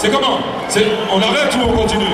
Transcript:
C'est comment On arrête ou on continue